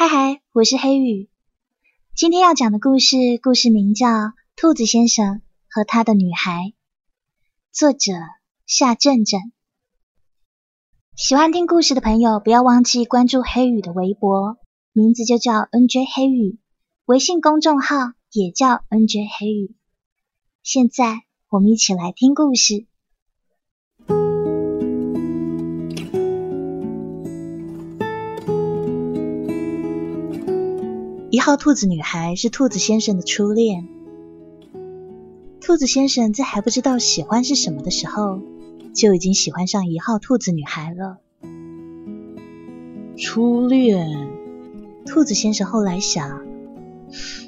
嗨嗨，我是黑羽。今天要讲的故事，故事名叫《兔子先生和他的女孩》，作者夏正正。喜欢听故事的朋友，不要忘记关注黑羽的微博，名字就叫 NJ 黑羽，微信公众号也叫 NJ 黑羽。现在，我们一起来听故事。一号兔子女孩是兔子先生的初恋。兔子先生在还不知道喜欢是什么的时候，就已经喜欢上一号兔子女孩了。初恋，兔子先生后来想，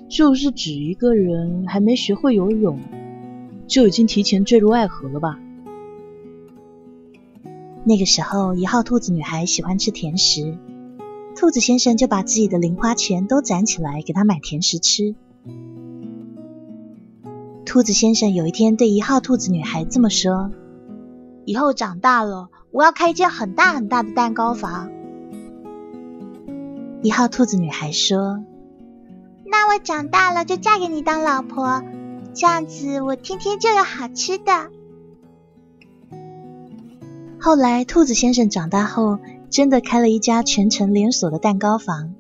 就是指一个人还没学会游泳，就已经提前坠入爱河了吧？那个时候，一号兔子女孩喜欢吃甜食。兔子先生就把自己的零花钱都攒起来，给他买甜食吃。兔子先生有一天对一号兔子女孩这么说：“以后长大了，我要开一间很大很大的蛋糕房。”一号兔子女孩说：“那我长大了就嫁给你当老婆，这样子我天天就有好吃的。”后来，兔子先生长大后。真的开了一家全城连锁的蛋糕房，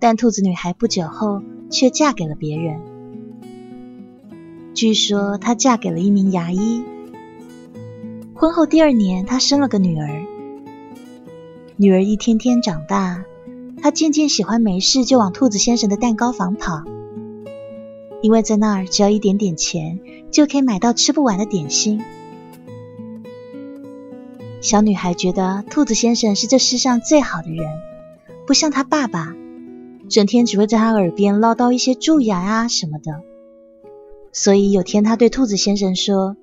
但兔子女孩不久后却嫁给了别人。据说她嫁给了一名牙医。婚后第二年，她生了个女儿。女儿一天天长大，她渐渐喜欢没事就往兔子先生的蛋糕房跑，因为在那儿只要一点点钱，就可以买到吃不完的点心。小女孩觉得兔子先生是这世上最好的人，不像他爸爸，整天只会在他耳边唠叨一些蛀牙啊什么的。所以有天，她对兔子先生说：“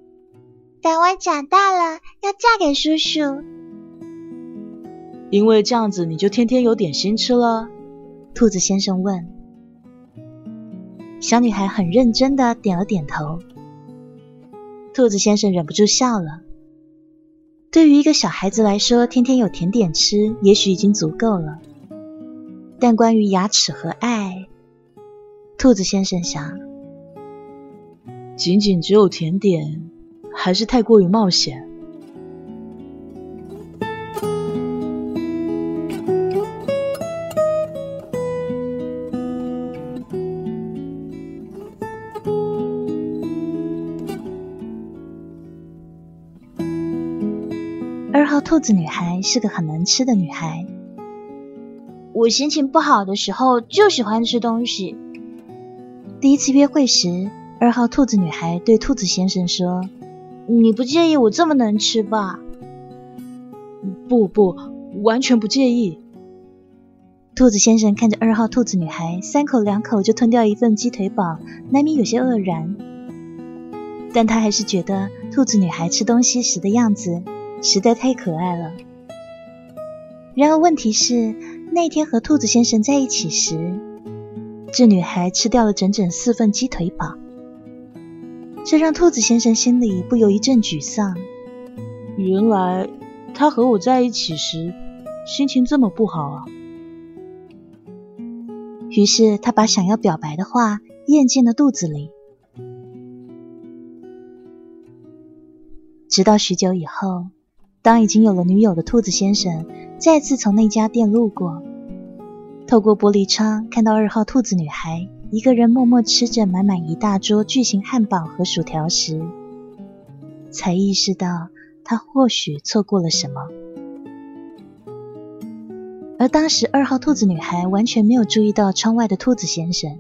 等我长大了，要嫁给叔叔。”因为这样子，你就天天有点心吃了。兔子先生问。小女孩很认真的点了点头。兔子先生忍不住笑了。对于一个小孩子来说，天天有甜点吃，也许已经足够了。但关于牙齿和爱，兔子先生想，仅仅只有甜点，还是太过于冒险。子女孩是个很能吃的女孩。我心情不好的时候就喜欢吃东西。第一次约会时，二号兔子女孩对兔子先生说：“你不介意我这么能吃吧？”“不不，完全不介意。”兔子先生看着二号兔子女孩三口两口就吞掉一份鸡腿堡，难免有些愕然。但他还是觉得兔子女孩吃东西时的样子。实在太可爱了。然而，问题是那天和兔子先生在一起时，这女孩吃掉了整整四份鸡腿堡，这让兔子先生心里不由一阵沮丧。原来他和我在一起时心情这么不好啊！于是他把想要表白的话咽进了肚子里。直到许久以后。当已经有了女友的兔子先生再次从那家店路过，透过玻璃窗看到二号兔子女孩一个人默默吃着满满一大桌巨型汉堡和薯条时，才意识到他或许错过了什么。而当时二号兔子女孩完全没有注意到窗外的兔子先生，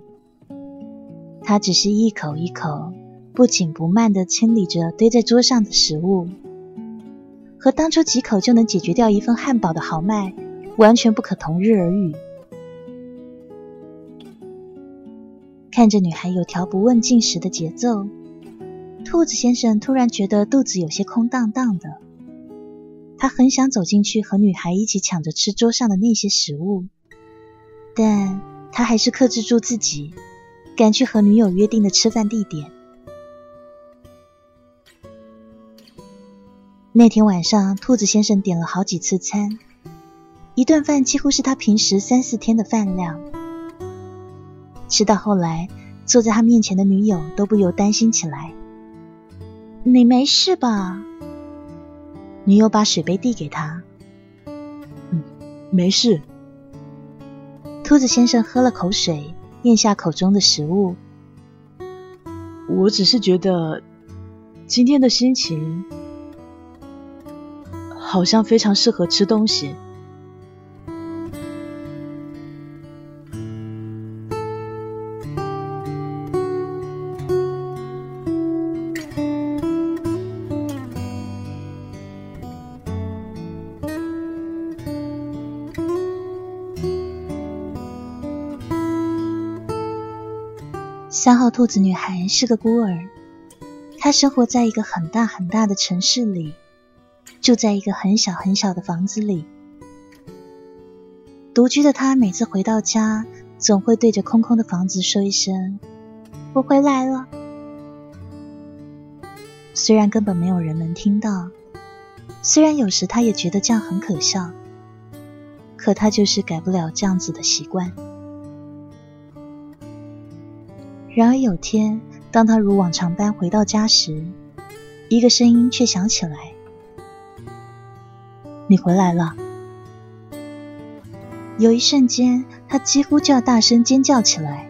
她只是一口一口不紧不慢地清理着堆在桌上的食物。和当初几口就能解决掉一份汉堡的豪迈，完全不可同日而语。看着女孩有条不紊进食的节奏，兔子先生突然觉得肚子有些空荡荡的。他很想走进去和女孩一起抢着吃桌上的那些食物，但他还是克制住自己，赶去和女友约定的吃饭地点。那天晚上，兔子先生点了好几次餐，一顿饭几乎是他平时三四天的饭量。吃到后来，坐在他面前的女友都不由担心起来：“你没事吧？”女友把水杯递给他：“嗯，没事。”兔子先生喝了口水，咽下口中的食物。我只是觉得今天的心情好像非常适合吃东西。三号兔子女孩是个孤儿，她生活在一个很大很大的城市里，住在一个很小很小的房子里。独居的他每次回到家，总会对着空空的房子说一声：“我回来了。”虽然根本没有人能听到，虽然有时他也觉得这样很可笑，可他就是改不了这样子的习惯。然而有天，当他如往常般回到家时，一个声音却响起来：“你回来了。”有一瞬间，他几乎就要大声尖叫起来，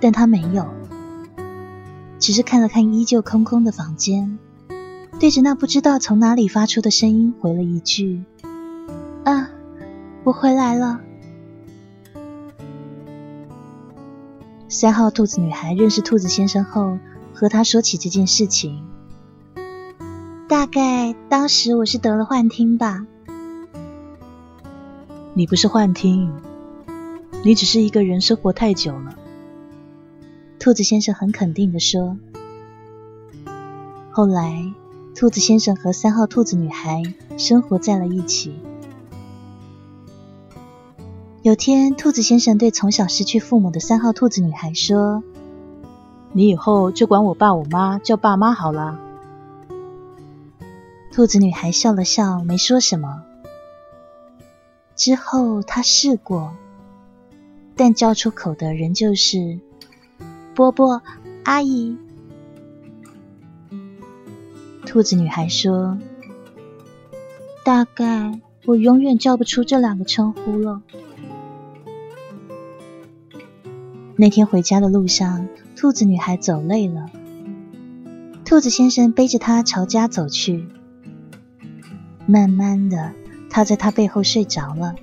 但他没有，只是看了看依旧空空的房间，对着那不知道从哪里发出的声音回了一句：“啊，我回来了。”三号兔子女孩认识兔子先生后，和他说起这件事情。大概当时我是得了幻听吧。你不是幻听，你只是一个人生活太久了。兔子先生很肯定的说。后来，兔子先生和三号兔子女孩生活在了一起。有天，兔子先生对从小失去父母的三号兔子女孩说：“你以后就管我爸我妈叫爸妈好了。”兔子女孩笑了笑，没说什么。之后，她试过，但叫出口的仍旧是“波波阿姨”。兔子女孩说：“大概我永远叫不出这两个称呼了。”那天回家的路上，兔子女孩走累了，兔子先生背着她朝家走去。慢慢的，他在他背后睡着了。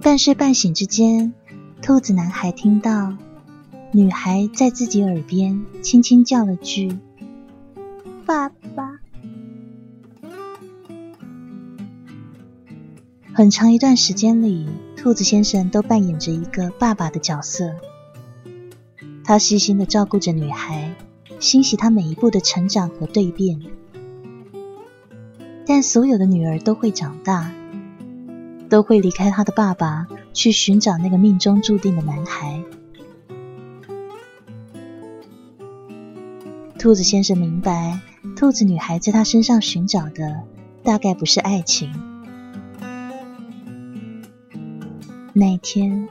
半睡半醒之间，兔子男孩听到女孩在自己耳边轻轻叫了句：“爸爸。”很长一段时间里。兔子先生都扮演着一个爸爸的角色，他细心的照顾着女孩，欣喜她每一步的成长和蜕变。但所有的女儿都会长大，都会离开她的爸爸，去寻找那个命中注定的男孩。兔子先生明白，兔子女孩在他身上寻找的，大概不是爱情。那一天，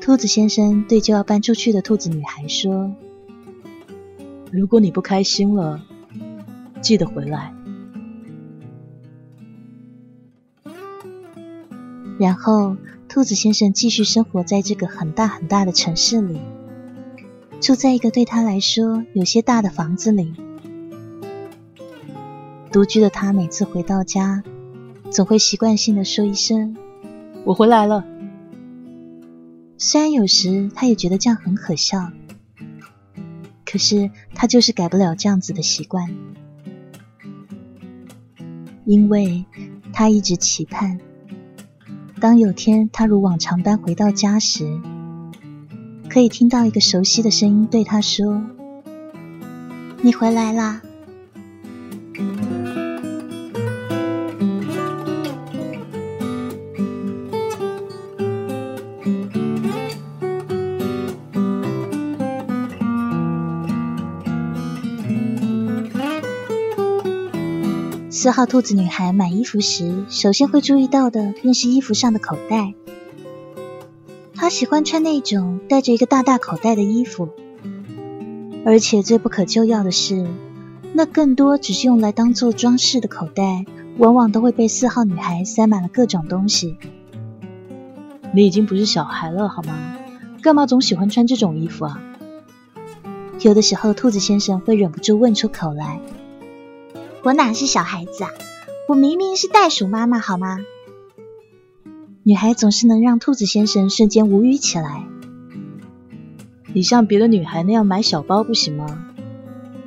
兔子先生对就要搬出去的兔子女孩说：“如果你不开心了，记得回来。”然后，兔子先生继续生活在这个很大很大的城市里，住在一个对他来说有些大的房子里。独居的他每次回到家，总会习惯性的说一声：“我回来了。”虽然有时他也觉得这样很可笑，可是他就是改不了这样子的习惯，因为他一直期盼，当有天他如往常般回到家时，可以听到一个熟悉的声音对他说：“你回来啦。”四号兔子女孩买衣服时，首先会注意到的便是衣服上的口袋。她喜欢穿那种带着一个大大口袋的衣服，而且最不可救药的是，那更多只是用来当做装饰的口袋，往往都会被四号女孩塞满了各种东西。你已经不是小孩了，好吗？干嘛总喜欢穿这种衣服啊？有的时候，兔子先生会忍不住问出口来：“我哪是小孩子啊？我明明是袋鼠妈妈，好吗？”女孩总是能让兔子先生瞬间无语起来。你像别的女孩那样买小包不行吗？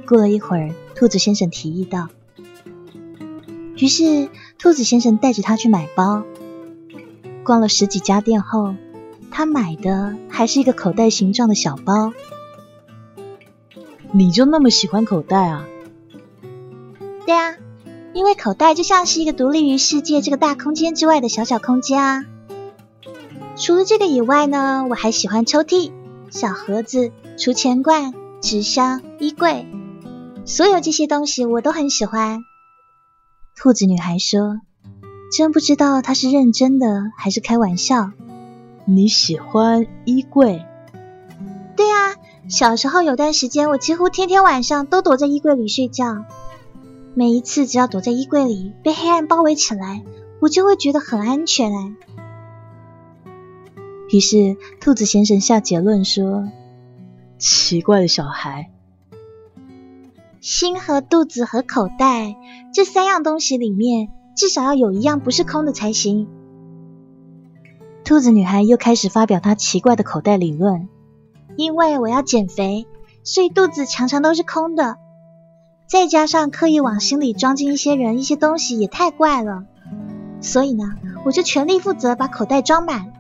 过了一会儿，兔子先生提议道。于是，兔子先生带着她去买包。逛了十几家店后，他买的还是一个口袋形状的小包。你就那么喜欢口袋啊？对啊，因为口袋就像是一个独立于世界这个大空间之外的小小空间啊。除了这个以外呢，我还喜欢抽屉、小盒子、储钱罐、纸箱、衣柜，所有这些东西我都很喜欢。兔子女孩说。真不知道她是认真的还是开玩笑。你喜欢衣柜？对啊，小时候有段时间，我几乎天天晚上都躲在衣柜里睡觉。每一次只要躲在衣柜里，被黑暗包围起来，我就会觉得很安全哎。于是兔子先生下结论说：“奇怪的小孩，心和肚子和口袋这三样东西里面。”至少要有一样不是空的才行。兔子女孩又开始发表她奇怪的口袋理论。因为我要减肥，所以肚子常常都是空的。再加上刻意往心里装进一些人、一些东西，也太怪了。所以呢，我就全力负责把口袋装满。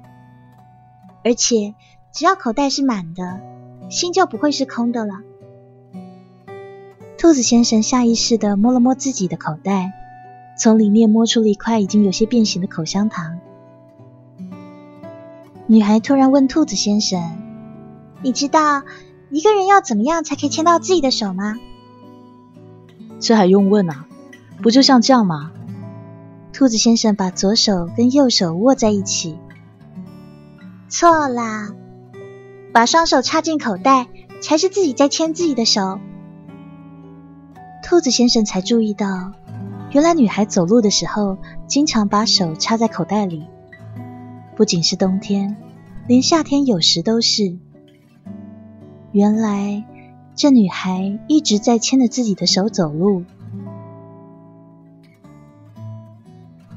而且，只要口袋是满的，心就不会是空的了。兔子先生下意识的摸了摸自己的口袋。从里面摸出了一块已经有些变形的口香糖。女孩突然问兔子先生：“你知道一个人要怎么样才可以牵到自己的手吗？”这还用问啊？不就像这样吗？兔子先生把左手跟右手握在一起。错啦，把双手插进口袋才是自己在牵自己的手。兔子先生才注意到。原来女孩走路的时候，经常把手插在口袋里。不仅是冬天，连夏天有时都是。原来这女孩一直在牵着自己的手走路。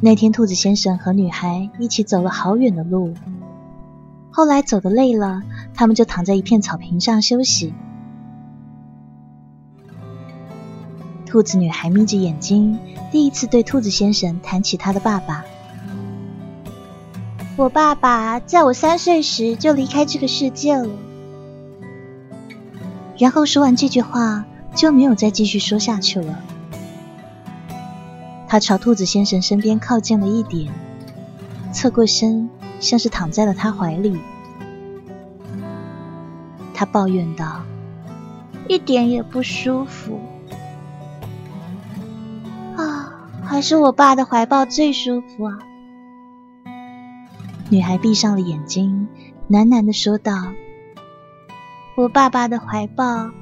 那天，兔子先生和女孩一起走了好远的路。后来走的累了，他们就躺在一片草坪上休息。兔子女孩眯着眼睛，第一次对兔子先生谈起他的爸爸。我爸爸在我三岁时就离开这个世界了。然后说完这句话，就没有再继续说下去了。他朝兔子先生身边靠近了一点，侧过身，像是躺在了他怀里。他抱怨道：“一点也不舒服啊。”还是我爸的怀抱最舒服啊！女孩闭上了眼睛，喃喃的说道：“我爸爸的怀抱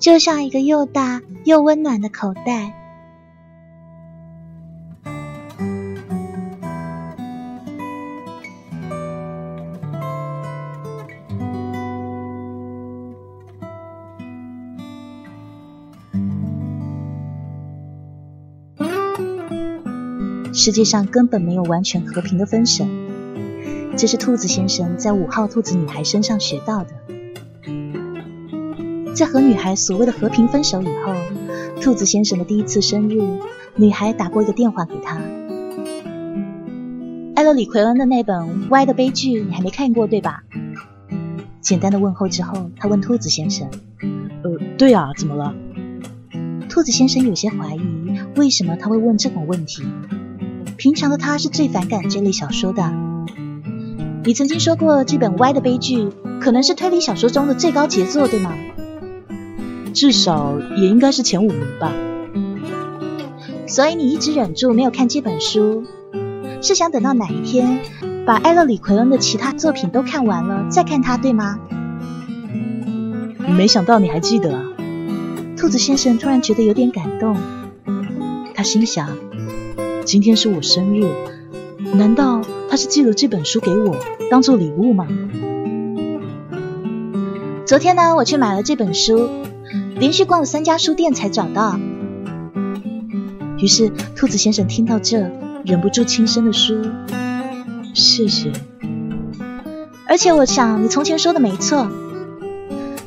就像一个又大又温暖的口袋。”世界上根本没有完全和平的分手，这是兔子先生在五号兔子女孩身上学到的。在和女孩所谓的和平分手以后，兔子先生的第一次生日，女孩打过一个电话给他。艾勒里奎恩的那本《歪的悲剧》你还没看过对吧？简单的问候之后，他问兔子先生：“呃，对啊，怎么了？”兔子先生有些怀疑，为什么他会问这种问题。平常的他是最反感这类小说的。你曾经说过，这本歪的悲剧可能是推理小说中的最高杰作，对吗？至少也应该是前五名吧。所以你一直忍住没有看这本书，是想等到哪一天把艾勒里奎恩的其他作品都看完了再看他，对吗？没想到你还记得啊！兔子先生突然觉得有点感动，他心想：今天是我生日，难道他是寄了这本书给我当做礼物吗？昨天呢，我去买了这本书，连续逛了三家书店才找到。于是兔子先生听到这，忍不住轻声的说：“谢谢。”而且我想，你从前说的没错。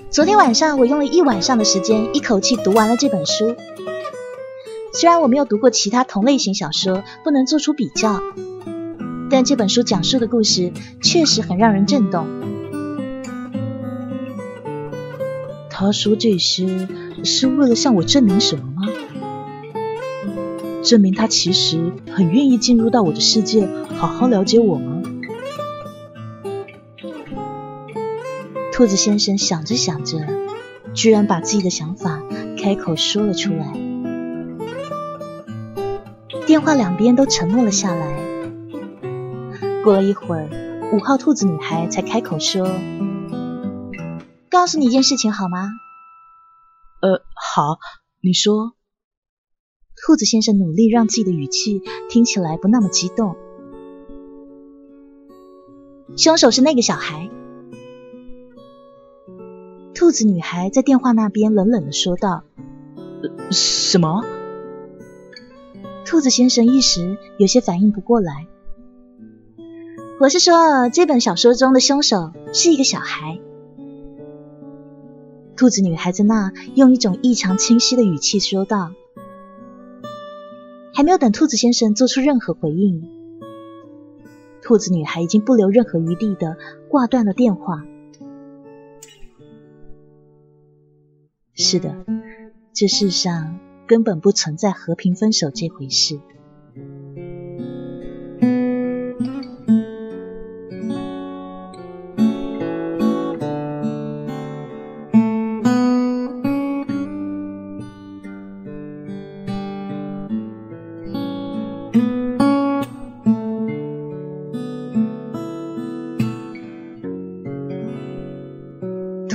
昨天晚上我用了一晚上的时间，一口气读完了这本书。虽然我没有读过其他同类型小说，不能做出比较，但这本书讲述的故事确实很让人震动。他说这些是为了向我证明什么吗？证明他其实很愿意进入到我的世界，好好了解我吗？兔子先生想着想着，居然把自己的想法开口说了出来。电话两边都沉默了下来。过了一会儿，五号兔子女孩才开口说：“告诉你一件事情好吗？”“呃，好，你说。”兔子先生努力让自己的语气听起来不那么激动。凶手是那个小孩。兔子女孩在电话那边冷冷的说道：“什么？”兔子先生一时有些反应不过来。我是说，这本小说中的凶手是一个小孩。兔子女孩在那用一种异常清晰的语气说道。还没有等兔子先生做出任何回应，兔子女孩已经不留任何余地的挂断了电话。是的，这世上根本不存在和平分手这回事。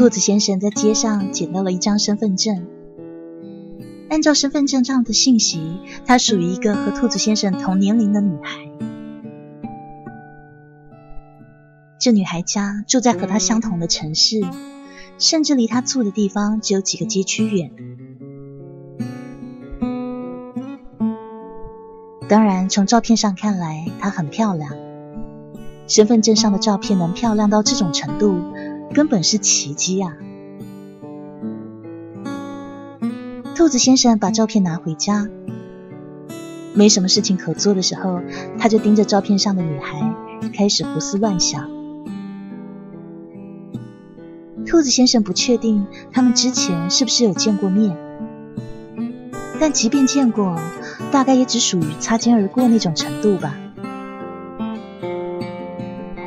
兔子先生在街上捡到了一张身份证。按照身份证上的信息，她属于一个和兔子先生同年龄的女孩。这女孩家住在和她相同的城市，甚至离她住的地方只有几个街区远。当然，从照片上看来，她很漂亮。身份证上的照片能漂亮到这种程度。根本是奇迹啊！兔子先生把照片拿回家，没什么事情可做的时候，他就盯着照片上的女孩，开始胡思乱想。兔子先生不确定他们之前是不是有见过面，但即便见过，大概也只属于擦肩而过那种程度吧。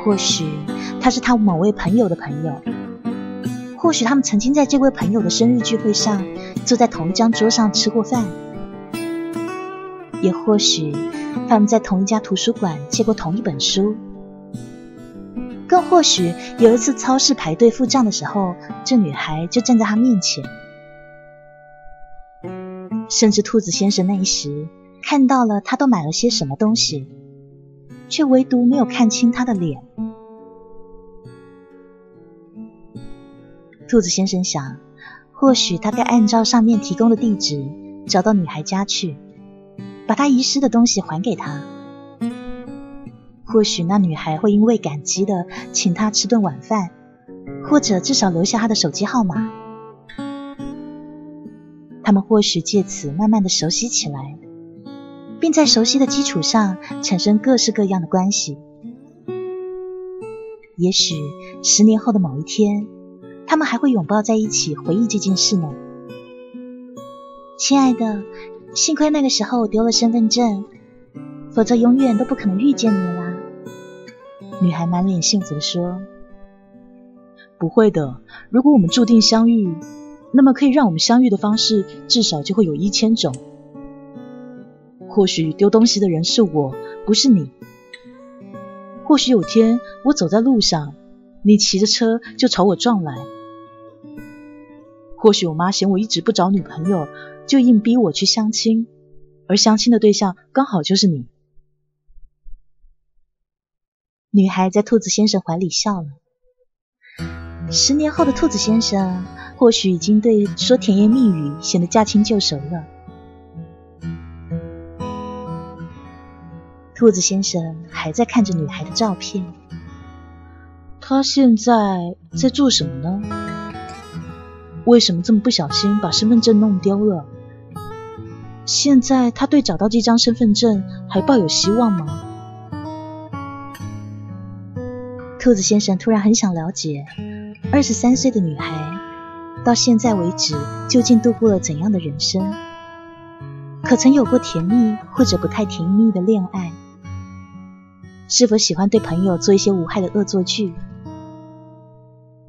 或许。他是他某位朋友的朋友，或许他们曾经在这位朋友的生日聚会上坐在同一张桌上吃过饭，也或许他们在同一家图书馆借过同一本书，更或许有一次超市排队付账的时候，这女孩就站在他面前，甚至兔子先生那一时看到了他都买了些什么东西，却唯独没有看清他的脸。兔子先生想，或许他该按照上面提供的地址找到女孩家去，把她遗失的东西还给她。或许那女孩会因为感激的请他吃顿晚饭，或者至少留下他的手机号码。他们或许借此慢慢的熟悉起来，并在熟悉的基础上产生各式各样的关系。也许十年后的某一天。他们还会拥抱在一起，回忆这件事呢。亲爱的，幸亏那个时候我丢了身份证，否则永远都不可能遇见你啦。女孩满脸幸福地说：“不会的，如果我们注定相遇，那么可以让我们相遇的方式至少就会有一千种。或许丢东西的人是我，不是你。或许有天我走在路上，你骑着车就朝我撞来。或许我妈嫌我一直不找女朋友，就硬逼我去相亲，而相亲的对象刚好就是你。女孩在兔子先生怀里笑了。十年后的兔子先生，或许已经对说甜言蜜语显得驾轻就熟了。兔子先生还在看着女孩的照片。他现在在做什么呢？为什么这么不小心把身份证弄丢了？现在他对找到这张身份证还抱有希望吗？兔子先生突然很想了解，二十三岁的女孩到现在为止究竟度过了怎样的人生？可曾有过甜蜜或者不太甜蜜的恋爱？是否喜欢对朋友做一些无害的恶作剧？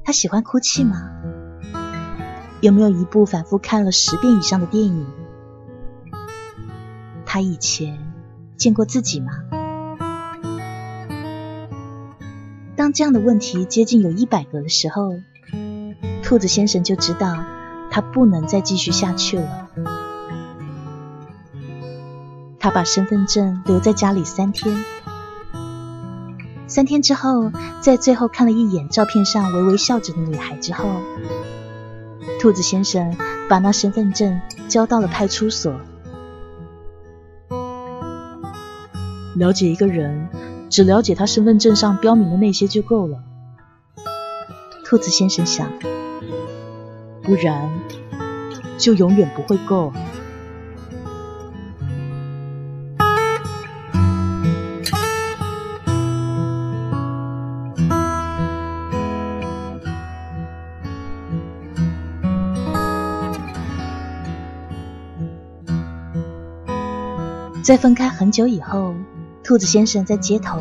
他喜欢哭泣吗？有没有一部反复看了十遍以上的电影？他以前见过自己吗？当这样的问题接近有一百个的时候，兔子先生就知道他不能再继续下去了。他把身份证留在家里三天。三天之后，在最后看了一眼照片上微微笑着的女孩之后，兔子先生把那身份证交到了派出所。了解一个人，只了解他身份证上标明的那些就够了。兔子先生想，不然就永远不会够。在分开很久以后，兔子先生在街头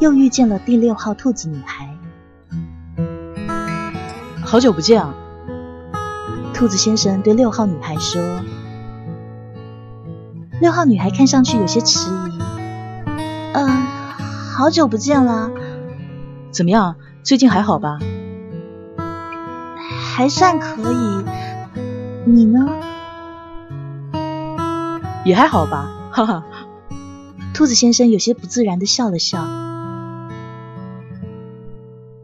又遇见了第六号兔子女孩。好久不见啊！兔子先生对六号女孩说。六号女孩看上去有些迟疑。嗯，好久不见了。怎么样？最近还好吧？还算可以。你呢？也还好吧。哈哈，兔子先生有些不自然的笑了笑。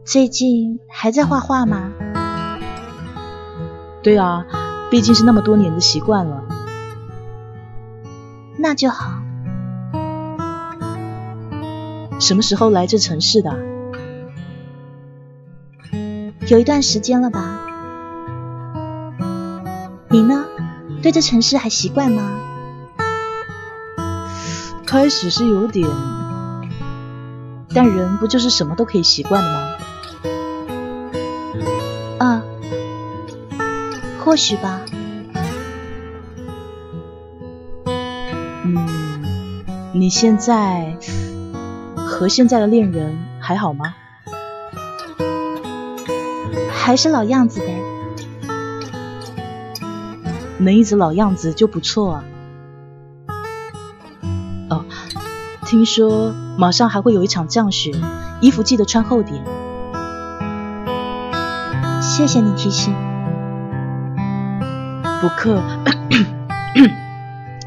最近还在画画吗？对啊，毕竟是那么多年的习惯了。那就好。什么时候来这城市的？有一段时间了吧。你呢？对这城市还习惯吗？开始是有点，但人不就是什么都可以习惯的吗？啊，或许吧。嗯，你现在和现在的恋人还好吗？还是老样子呗，能一直老样子就不错啊。听说马上还会有一场降雪，衣服记得穿厚点。谢谢你提醒。不客。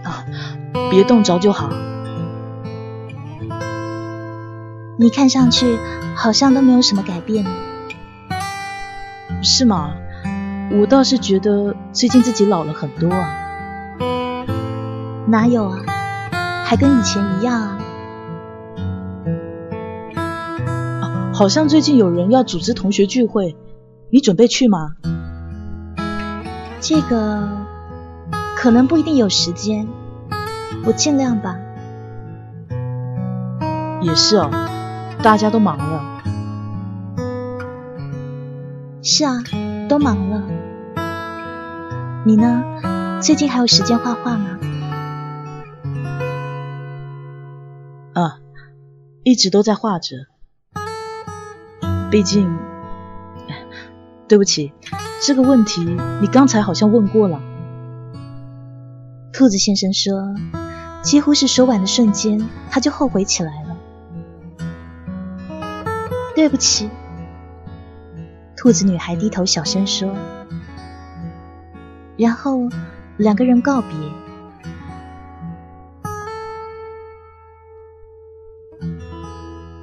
啊，别冻着就好。你看上去好像都没有什么改变。是吗？我倒是觉得最近自己老了很多啊。哪有啊？还跟以前一样啊。好像最近有人要组织同学聚会，你准备去吗？这个可能不一定有时间，我尽量吧。也是哦，大家都忙了。是啊，都忙了。你呢？最近还有时间画画吗？啊，一直都在画着。毕竟，对不起，这个问题你刚才好像问过了。兔子先生说，几乎是说完的瞬间，他就后悔起来了。对不起，兔子女孩低头小声说，然后两个人告别。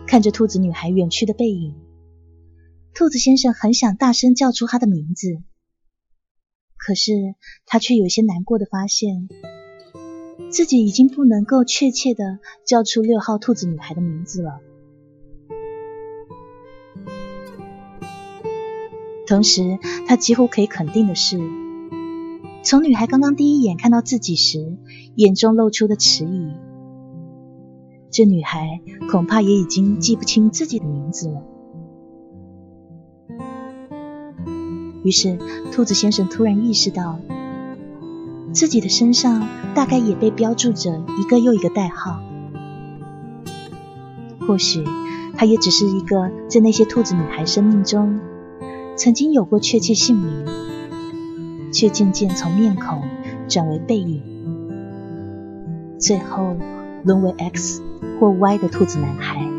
看着兔子女孩远去的背影，兔子先生很想大声叫出她的名字，可是他却有些难过的发现，自己已经不能够确切的叫出六号兔子女孩的名字了。同时，他几乎可以肯定的是，从女孩刚刚第一眼看到自己时，眼中露出的迟疑，这女孩恐怕也已经记不清自己的名字了。于是，兔子先生突然意识到，自己的身上大概也被标注着一个又一个代号。或许，他也只是一个在那些兔子女孩生命中。曾经有过确切姓名，却渐渐从面孔转为背影，最后沦为 X 或 Y 的兔子男孩。